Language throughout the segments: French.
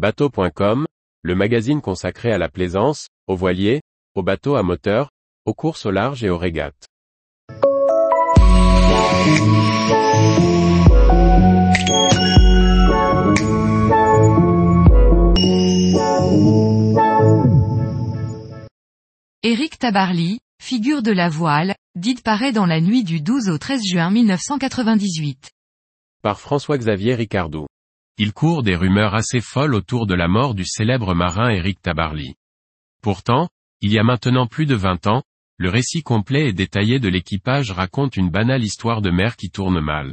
Bateau.com, le magazine consacré à la plaisance, aux voiliers, aux bateaux à moteur, aux courses au large et aux régates. Éric Tabarly, figure de la voile, dite paraît dans la nuit du 12 au 13 juin 1998. Par François-Xavier Ricardou. Il court des rumeurs assez folles autour de la mort du célèbre marin Éric Tabarly. Pourtant, il y a maintenant plus de 20 ans, le récit complet et détaillé de l'équipage raconte une banale histoire de mer qui tourne mal.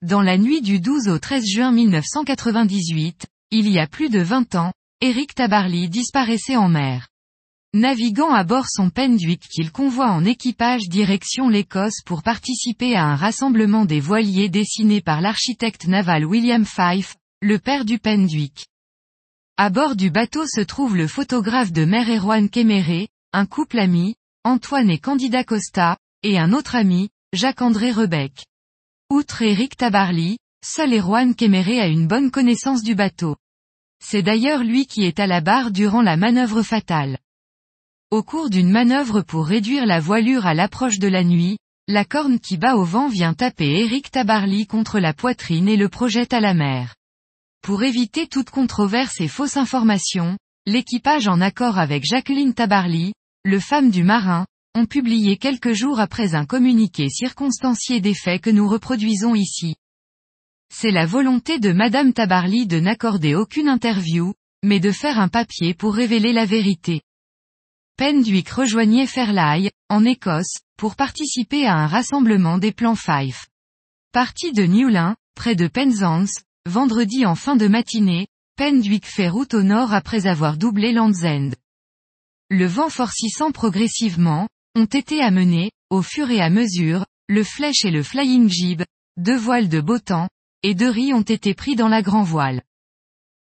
Dans la nuit du 12 au 13 juin 1998, il y a plus de 20 ans, Éric Tabarly disparaissait en mer. Naviguant à bord son Penduic qu'il convoie en équipage direction l'Écosse pour participer à un rassemblement des voiliers dessiné par l'architecte naval William Fife, le père du Penduic. À bord du bateau se trouve le photographe de mer Erwan Kéméré, un couple ami, Antoine et Candida Costa, et un autre ami, Jacques-André Rebec. Outre Éric Tabarly, seul Erwan Kéméré a une bonne connaissance du bateau. C'est d'ailleurs lui qui est à la barre durant la manœuvre fatale. Au cours d'une manœuvre pour réduire la voilure à l'approche de la nuit, la corne qui bat au vent vient taper Eric Tabarly contre la poitrine et le projette à la mer. Pour éviter toute controverse et fausse information, l'équipage en accord avec Jacqueline Tabarly, le femme du marin, ont publié quelques jours après un communiqué circonstancié des faits que nous reproduisons ici. C'est la volonté de Madame Tabarly de n'accorder aucune interview, mais de faire un papier pour révéler la vérité. Penduic rejoignait Fairlie, en Écosse, pour participer à un rassemblement des plans Fife. Parti de Newlyn, près de Penzance, vendredi en fin de matinée, Penduic fait route au nord après avoir doublé Land's End. Le vent forcissant progressivement, ont été amenés, au fur et à mesure, le flèche et le flying jib, deux voiles de beau temps, et deux riz ont été pris dans la grand voile.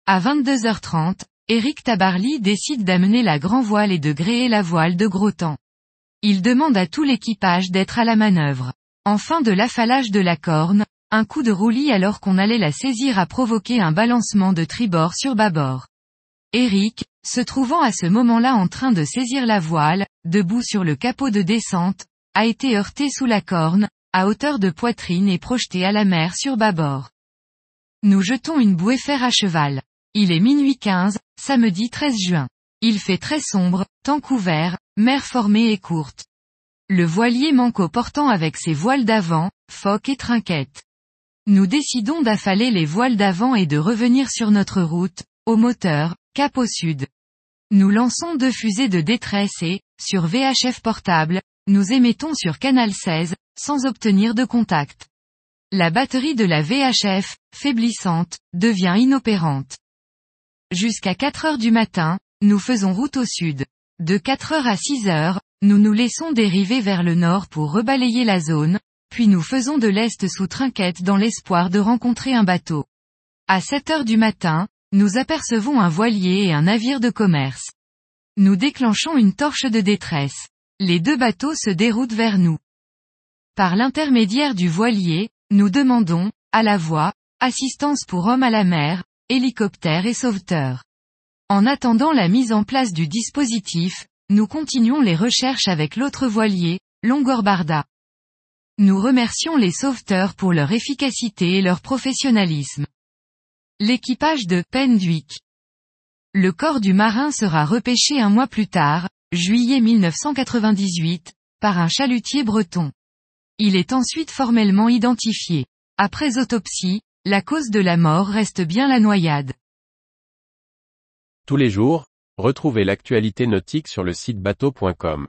À 22h30, Eric Tabarly décide d'amener la grand voile et de gréer la voile de gros temps. Il demande à tout l'équipage d'être à la manœuvre. En fin de l'affalage de la corne, un coup de roulis alors qu'on allait la saisir a provoqué un balancement de tribord sur bâbord. Eric, se trouvant à ce moment-là en train de saisir la voile, debout sur le capot de descente, a été heurté sous la corne, à hauteur de poitrine et projeté à la mer sur bâbord. Nous jetons une bouée fer à cheval. Il est minuit 15, samedi 13 juin. Il fait très sombre, temps couvert, mer formée et courte. Le voilier manque au portant avec ses voiles d'avant, foc et trinquettes. Nous décidons d'affaler les voiles d'avant et de revenir sur notre route, au moteur, cap au sud. Nous lançons deux fusées de détresse et, sur VHF portable, nous émettons sur canal 16, sans obtenir de contact. La batterie de la VHF, faiblissante, devient inopérante. Jusqu'à 4 heures du matin, nous faisons route au sud. De 4 heures à 6 heures, nous nous laissons dériver vers le nord pour rebalayer la zone, puis nous faisons de l'est sous trinquette dans l'espoir de rencontrer un bateau. À 7 heures du matin, nous apercevons un voilier et un navire de commerce. Nous déclenchons une torche de détresse. Les deux bateaux se déroutent vers nous. Par l'intermédiaire du voilier, nous demandons, à la voix, assistance pour hommes à la mer, hélicoptères et sauveteurs. En attendant la mise en place du dispositif, nous continuons les recherches avec l'autre voilier, Longorbarda. Nous remercions les sauveteurs pour leur efficacité et leur professionnalisme. L'équipage de Penduic. Le corps du marin sera repêché un mois plus tard, juillet 1998, par un chalutier breton. Il est ensuite formellement identifié. Après autopsie, la cause de la mort reste bien la noyade. Tous les jours, retrouvez l'actualité nautique sur le site bateau.com.